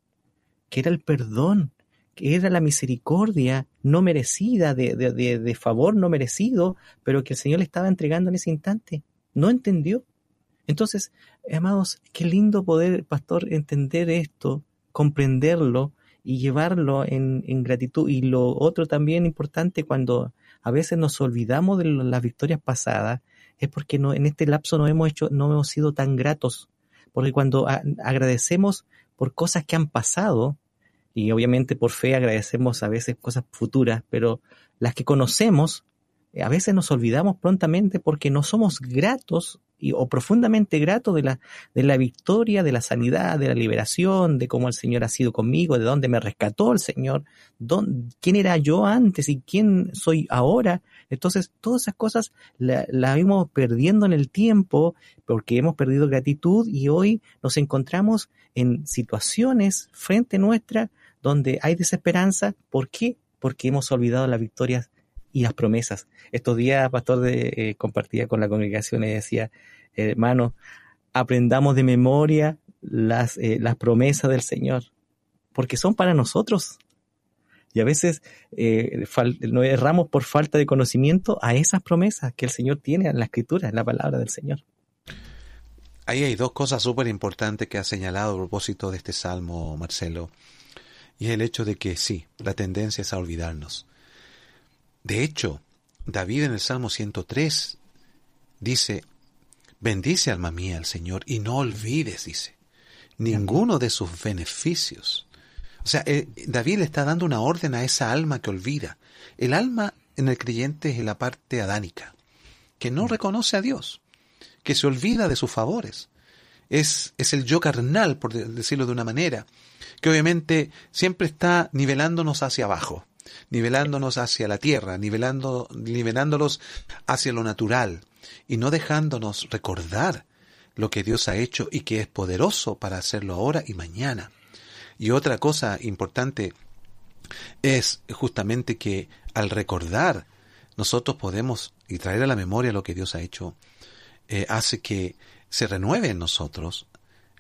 Speaker 1: que era el perdón, que era la misericordia no merecida, de, de, de, favor no merecido, pero que el Señor le estaba entregando en ese instante. No entendió. Entonces, amados, qué lindo poder, pastor, entender esto, comprenderlo y llevarlo en, en gratitud. Y lo otro también importante cuando a veces nos olvidamos de las victorias pasadas, es porque no, en este lapso no hemos hecho, no hemos sido tan gratos. Porque cuando agradecemos por cosas que han pasado, y obviamente por fe agradecemos a veces cosas futuras, pero las que conocemos, eh, a veces nos olvidamos prontamente porque no somos gratos y, o profundamente gratos de la, de la victoria, de la sanidad, de la liberación, de cómo el Señor ha sido conmigo, de dónde me rescató el Señor, dónde- quién era yo antes y quién soy ahora. Entonces, todas esas cosas las la vimos perdiendo en el tiempo porque hemos perdido gratitud y hoy nos encontramos en situaciones frente nuestra donde hay desesperanza. ¿Por qué? Porque hemos olvidado las victorias y las promesas. Estos días, pastor, eh, compartía con la congregación y decía, hermano, aprendamos de memoria las, eh, promesas del Señor, porque son para nosotros. Y a veces eh, fal- no erramos por falta de conocimiento a esas promesas que el Señor tiene en la Escritura, en la palabra del Señor.
Speaker 2: Ahí hay dos cosas súper importantes que ha señalado a propósito de este salmo, Marcelo. Y es el hecho de que sí, la tendencia es a olvidarnos. De hecho, David en el Salmo 103 dice, bendice alma mía al Señor y no olvides, dice, ninguno de sus beneficios. O sea, eh, David le está dando una orden a esa alma que olvida. El alma en el creyente es la parte adánica, que no reconoce a Dios, que se olvida de sus favores. Es, es el yo carnal, por de- decirlo de una manera, que obviamente siempre está nivelándonos hacia abajo, nivelándonos hacia la tierra, nivelando, nivelándolos hacia lo natural. y no dejándonos recordar lo que Dios ha hecho y que es poderoso para hacerlo ahora y mañana. Y otra cosa importante es justamente que al recordar nosotros podemos y traer a la memoria lo que Dios ha hecho, eh, hace que se renueve en nosotros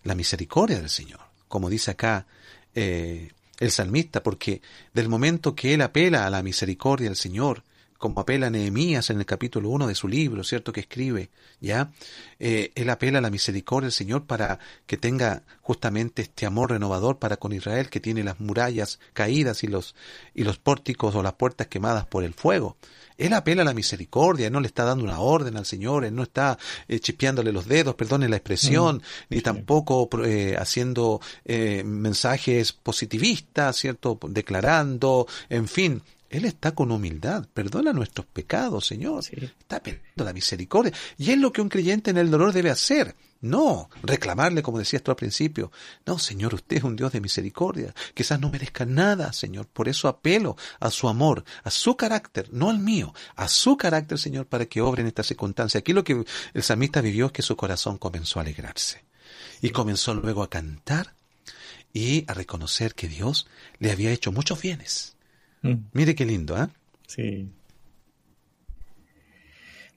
Speaker 2: la misericordia del Señor, como dice acá eh, el salmista, porque del momento que él apela a la misericordia del Señor, como apela Nehemías en el capítulo 1 de su libro, ¿cierto? Que escribe, ¿ya? Eh, él apela a la misericordia del Señor para que tenga justamente este amor renovador para con Israel, que tiene las murallas caídas y los, y los pórticos o las puertas quemadas por el fuego. Él apela a la misericordia, no le está dando una orden al Señor, él no está eh, chipeándole los dedos, perdone la expresión, mm, ni tampoco eh, haciendo eh, mensajes positivistas, ¿cierto? Declarando, en fin, él está con humildad, perdona nuestros pecados, Señor. Está pidiendo la misericordia. Y es lo que un creyente en el dolor debe hacer. No reclamarle, como decías tú al principio. No, Señor, usted es un Dios de misericordia. Quizás no merezca nada, Señor. Por eso apelo a su amor, a su carácter, no al mío, a su carácter, Señor, para que obre en esta circunstancia. Aquí lo que el samita vivió es que su corazón comenzó a alegrarse. Y comenzó luego a cantar y a reconocer que Dios le había hecho muchos bienes Mm. Mire qué lindo, ¿eh?
Speaker 1: Sí.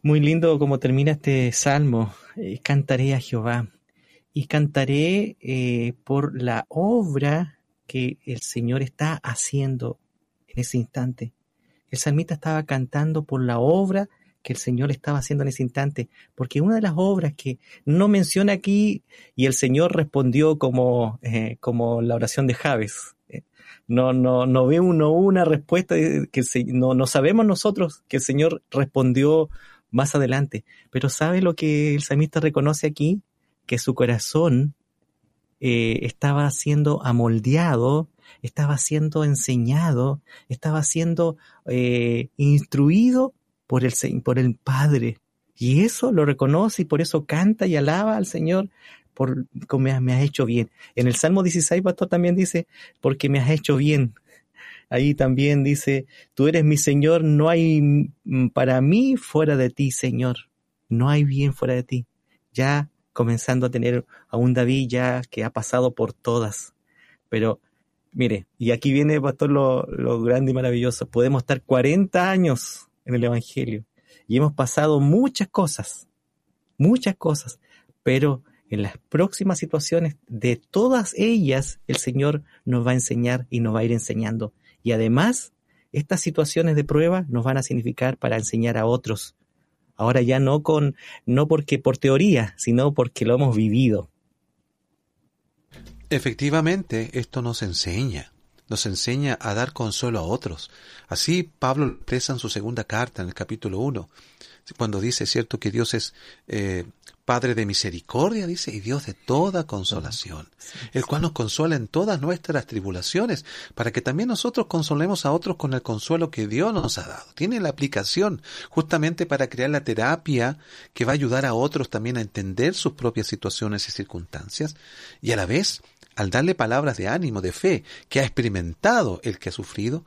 Speaker 1: Muy lindo como termina este salmo. Eh, cantaré a Jehová y cantaré eh, por la obra que el Señor está haciendo en ese instante. El salmista estaba cantando por la obra que el Señor estaba haciendo en ese instante, porque una de las obras que no menciona aquí y el Señor respondió como, eh, como la oración de Javes, no, no, no ve uno una respuesta que no, no sabemos nosotros que el Señor respondió más adelante. Pero ¿sabe lo que el samista reconoce aquí? Que su corazón eh, estaba siendo amoldeado, estaba siendo enseñado, estaba siendo eh, instruido por el, por el Padre. Y eso lo reconoce y por eso canta y alaba al Señor por me, me has hecho bien. En el Salmo 16, pastor, también dice, porque me has hecho bien. Ahí también dice, tú eres mi Señor, no hay para mí fuera de ti, Señor. No hay bien fuera de ti. Ya comenzando a tener a un David ya que ha pasado por todas. Pero, mire, y aquí viene, pastor, lo, lo grande y maravilloso. Podemos estar 40 años en el Evangelio y hemos pasado muchas cosas, muchas cosas, pero en las próximas situaciones, de todas ellas, el Señor nos va a enseñar y nos va a ir enseñando. Y además, estas situaciones de prueba nos van a significar para enseñar a otros. Ahora ya no con, no porque por teoría, sino porque lo hemos vivido.
Speaker 2: Efectivamente, esto nos enseña, nos enseña a dar consuelo a otros. Así Pablo expresa en su segunda carta, en el capítulo 1, cuando dice, cierto, que Dios es eh, Padre de misericordia, dice, y Dios de toda consolación, el cual nos consuela en todas nuestras tribulaciones, para que también nosotros consolemos a otros con el consuelo que Dios nos ha dado. Tiene la aplicación justamente para crear la terapia que va a ayudar a otros también a entender sus propias situaciones y circunstancias, y a la vez, al darle palabras de ánimo, de fe, que ha experimentado el que ha sufrido,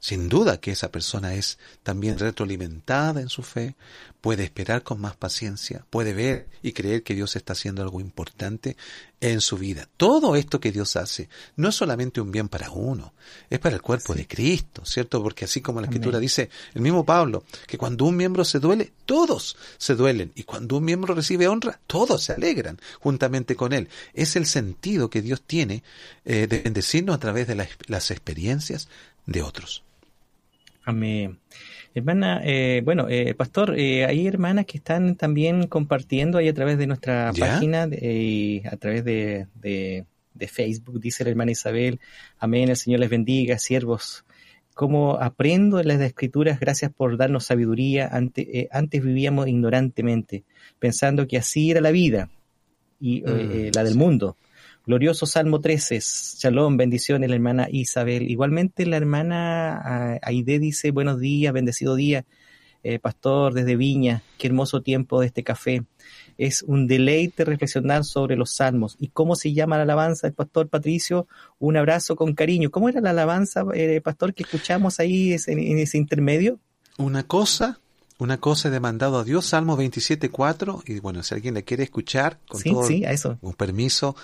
Speaker 2: sin duda que esa persona es también retroalimentada en su fe, puede esperar con más paciencia, puede ver y creer que Dios está haciendo algo importante en su vida. Todo esto que Dios hace no es solamente un bien para uno, es para el cuerpo de Cristo, ¿cierto? Porque así como la Escritura dice, el mismo Pablo, que cuando un miembro se duele, todos se duelen, y cuando un miembro recibe honra, todos se alegran juntamente con él. Es el sentido que Dios tiene eh, de bendecirnos a través de las experiencias de otros.
Speaker 1: Amén. Hermana, eh, bueno, eh, pastor, eh, hay hermanas que están también compartiendo ahí a través de nuestra página y a través de, de, Facebook, dice la hermana Isabel, amén, el Señor les bendiga, siervos. Como aprendo en las escrituras, gracias por darnos sabiduría. Antes, antes vivíamos ignorantemente, pensando que así era la vida y mm, la del mundo Glorioso Salmo 13, Shalom, bendiciones la hermana Isabel. Igualmente la hermana ah, Aide dice, buenos días, bendecido día, eh, pastor desde Viña, qué hermoso tiempo de este café. Es un deleite reflexionar sobre los salmos. ¿Y cómo se llama la alabanza del pastor Patricio? Un abrazo con cariño. ¿Cómo era la alabanza, eh, pastor, que escuchamos ahí en ese intermedio?
Speaker 2: Una cosa una cosa he demandado a Dios, Salmo 27.4, y bueno, si alguien le quiere escuchar con
Speaker 1: Sí,
Speaker 2: todo
Speaker 1: sí, a eso.
Speaker 2: un permiso,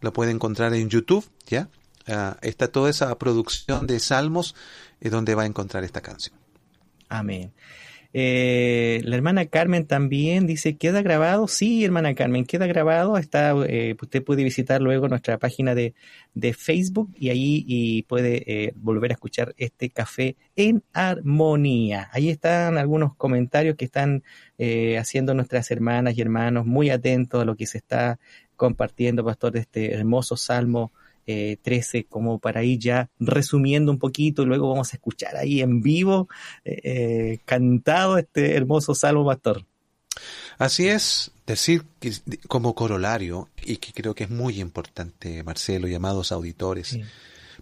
Speaker 2: lo puede encontrar en YouTube, ¿ya? Ah, está toda esa producción de salmos eh, donde va a encontrar esta canción.
Speaker 1: Amén. Eh, la hermana Carmen también dice, ¿queda grabado? Sí, hermana Carmen, queda grabado. Está, eh, usted puede visitar luego nuestra página de, de Facebook y ahí y puede eh, volver a escuchar este café en armonía. Ahí están algunos comentarios que están eh, haciendo nuestras hermanas y hermanos, muy atentos a lo que se está compartiendo, pastor, de este hermoso salmo eh, 13, como para ir ya resumiendo un poquito, y luego vamos a escuchar ahí en vivo eh, eh, cantado este hermoso salmo, pastor.
Speaker 2: Así es, decir que, como corolario, y que creo que es muy importante, Marcelo y amados auditores,
Speaker 1: Sí.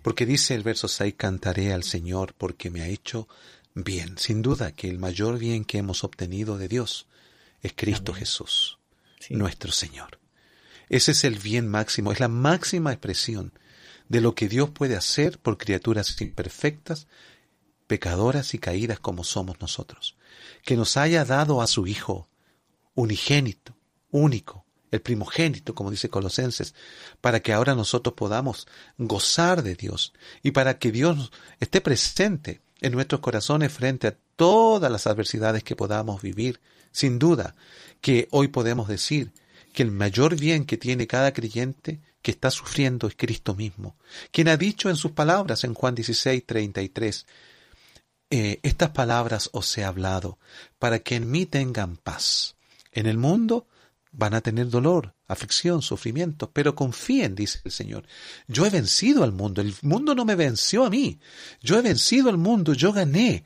Speaker 2: porque dice el verso 6, cantaré al Señor porque me ha hecho bien. Sin duda que el mayor bien que hemos obtenido de Dios es Cristo
Speaker 1: Amén.
Speaker 2: Jesús,
Speaker 1: Sí.
Speaker 2: nuestro Señor. Ese es el bien máximo, es la máxima expresión de lo que Dios puede hacer por criaturas imperfectas, pecadoras y caídas como somos nosotros. Que nos haya dado a su Hijo unigénito, único, el primogénito, como dice Colosenses, para que ahora nosotros podamos gozar de Dios y para que Dios esté presente en nuestros corazones frente a todas las adversidades que podamos vivir. Sin duda que hoy podemos decir que el mayor bien que tiene cada creyente que está sufriendo es Cristo mismo, quien ha dicho en sus palabras en Juan 16, 33, eh, estas palabras os he hablado para que en mí tengan paz. En el mundo van a tener dolor, aflicción, sufrimiento, pero confíen, dice el Señor. Yo he vencido al mundo, el mundo no me venció a mí. Yo he vencido al mundo, yo gané.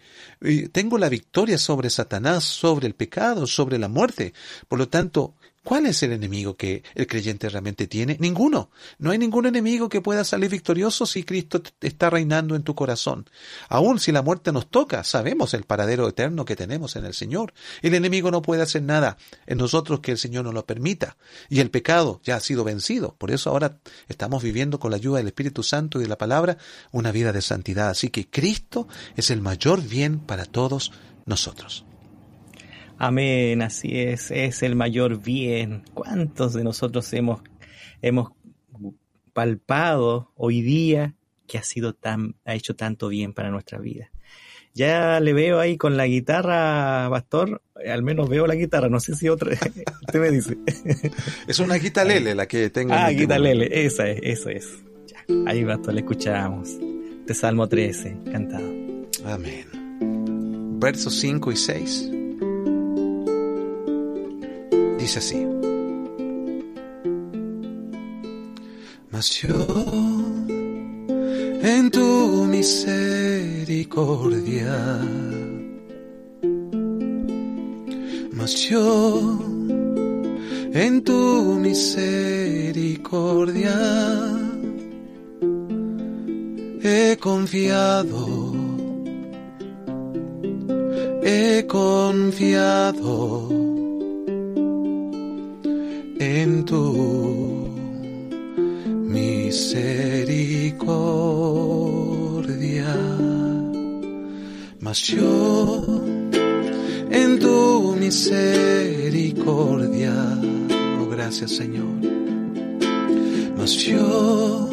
Speaker 2: Tengo la victoria sobre Satanás, sobre el pecado, sobre la muerte. Por lo tanto, ¿Cuál es el enemigo que el creyente realmente tiene? Ninguno. No hay ningún enemigo que pueda salir victorioso si Cristo está reinando en tu corazón. Aun si la muerte nos toca, sabemos el paradero eterno que tenemos en el Señor. El enemigo no puede hacer nada en nosotros que el Señor no lo permita. Y el pecado ya ha sido vencido. Por eso ahora estamos viviendo con la ayuda del Espíritu Santo y de la palabra una vida de santidad. Así que Cristo es el mayor bien para todos nosotros.
Speaker 1: Amén, así es, es el mayor bien. ¿Cuántos de nosotros hemos, hemos palpado hoy día que ha sido tan, ha hecho tanto bien para nuestra vida? Ya le veo ahí con la guitarra, Pastor, al menos veo la guitarra, no sé si otra, usted me dice.
Speaker 2: Es una guitalele la que tengo. en
Speaker 1: Ah,
Speaker 2: este
Speaker 1: guitarlele, esa es, eso es. Ya, ahí, Pastor, le escuchamos. De Salmo 13, cantado.
Speaker 2: Amén. Versos 5 y 6. Dice así. Mas yo en tu misericordia, mas yo en tu misericordia he confiado, he confiado en tu misericordia. Mas yo en tu misericordia, oh gracias Señor. Mas yo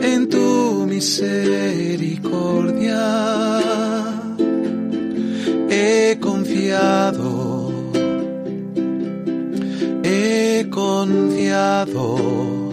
Speaker 2: en tu misericordia he confiado, he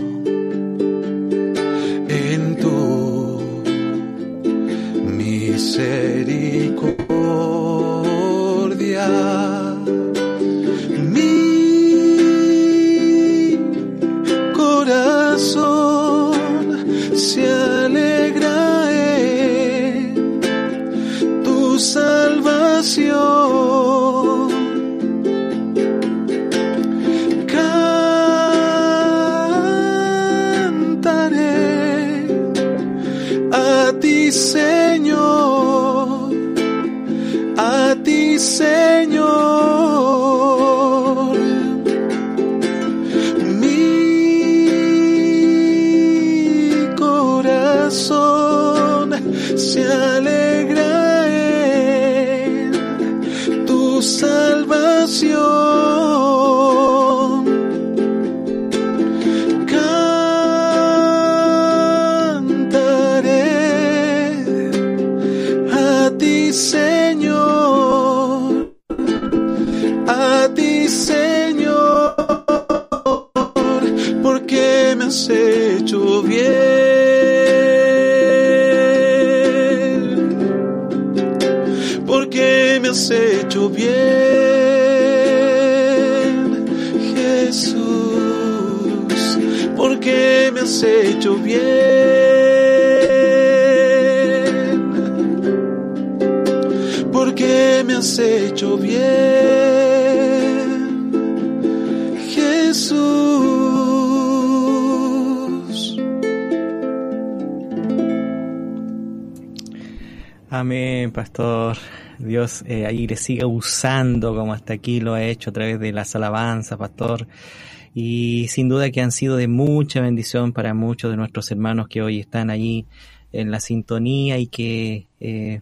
Speaker 1: pastor. Dios eh, ahí le siga usando como hasta aquí lo ha hecho a través de las alabanzas, pastor. Y sin duda que han sido de mucha bendición para muchos de nuestros hermanos que hoy están allí en la sintonía y que eh,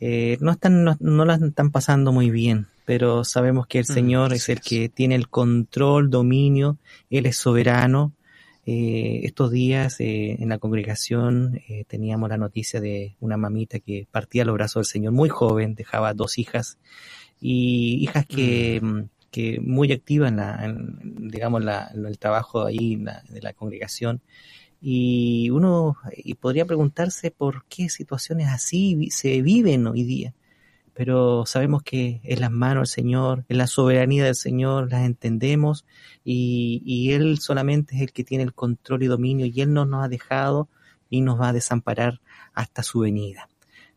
Speaker 1: eh, no están no, no las están pasando muy bien, pero sabemos que el mm, Señor es el que tiene el control, dominio, Él es soberano eh, estos días eh, en la congregación eh, teníamos la noticia de una mamita que partía a los brazos del Señor muy joven, dejaba dos hijas y hijas que, mm. Mm, que muy activas en, la, digamos, la, en el trabajo ahí de la congregación. Y uno y podría preguntarse por qué situaciones así se viven hoy día pero sabemos que en las manos del Señor, en la soberanía del Señor, las entendemos y, Él solamente es el que tiene el control y dominio y Él no nos ha dejado y nos va a desamparar hasta su venida.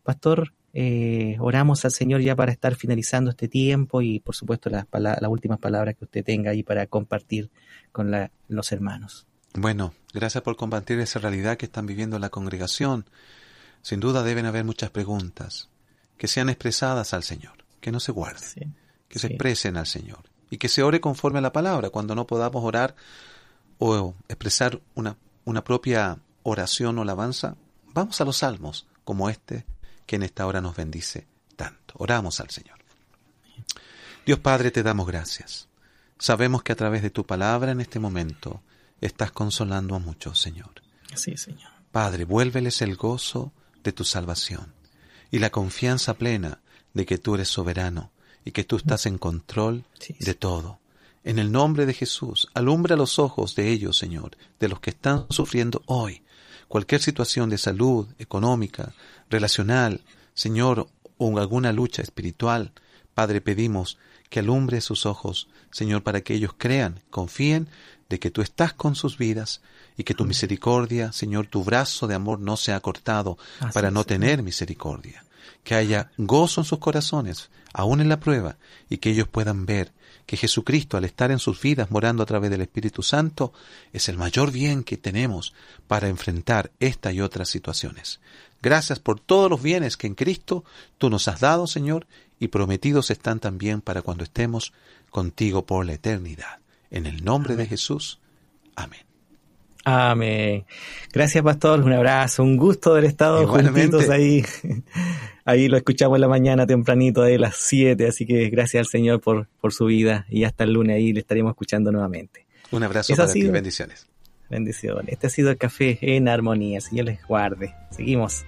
Speaker 1: Pastor, eh, oramos al Señor ya para estar finalizando este tiempo y por supuesto las, las últimas palabras que usted tenga ahí para compartir con los hermanos.
Speaker 2: Bueno, gracias por compartir esa realidad que están viviendo la congregación. Sin duda deben haber muchas preguntas que sean expresadas al Señor, que no se guarden, que se expresen al Señor y que se ore conforme a la palabra. Cuando no podamos orar o expresar una, una propia oración o alabanza, vamos a los salmos como este que en esta hora nos bendice tanto. Oramos al Señor. Dios Padre, te damos gracias. Sabemos que a través de tu palabra en este momento estás consolando a muchos, Señor.
Speaker 1: Sí, Señor.
Speaker 2: Padre, vuélveles el gozo de tu salvación y la confianza plena de que tú eres soberano y que tú estás en control de todo. En el nombre de Jesús, alumbra los ojos de ellos, Señor, de los que están sufriendo hoy cualquier situación de salud, económica, relacional, Señor, o alguna lucha espiritual. Padre, pedimos que alumbre sus ojos, Señor, para que ellos crean, confíen de que tú estás con sus vidas y que tu misericordia, Señor, tu brazo de amor no se ha cortado para no tener misericordia. Que haya gozo en sus corazones, aún en la prueba, y que ellos puedan ver que Jesucristo, al estar en sus vidas morando a través del Espíritu Santo, es el mayor bien que tenemos para enfrentar esta y otras situaciones. Gracias por todos los bienes que en Cristo tú nos has dado, Señor, y prometidos están también para cuando estemos contigo por la eternidad. En el nombre de Jesús. Amén.
Speaker 1: Amén. Gracias, pastor. Un abrazo. Un gusto haber estado juntitos ahí. Ahí lo escuchamos en la mañana tempranito de las 7. Así que gracias al Señor por, por su vida. Y hasta el lunes ahí le estaremos escuchando nuevamente.
Speaker 2: Un abrazo para ti. Bendiciones.
Speaker 1: Bendiciones. Este ha sido el café en armonía. Señor les guarde. Seguimos.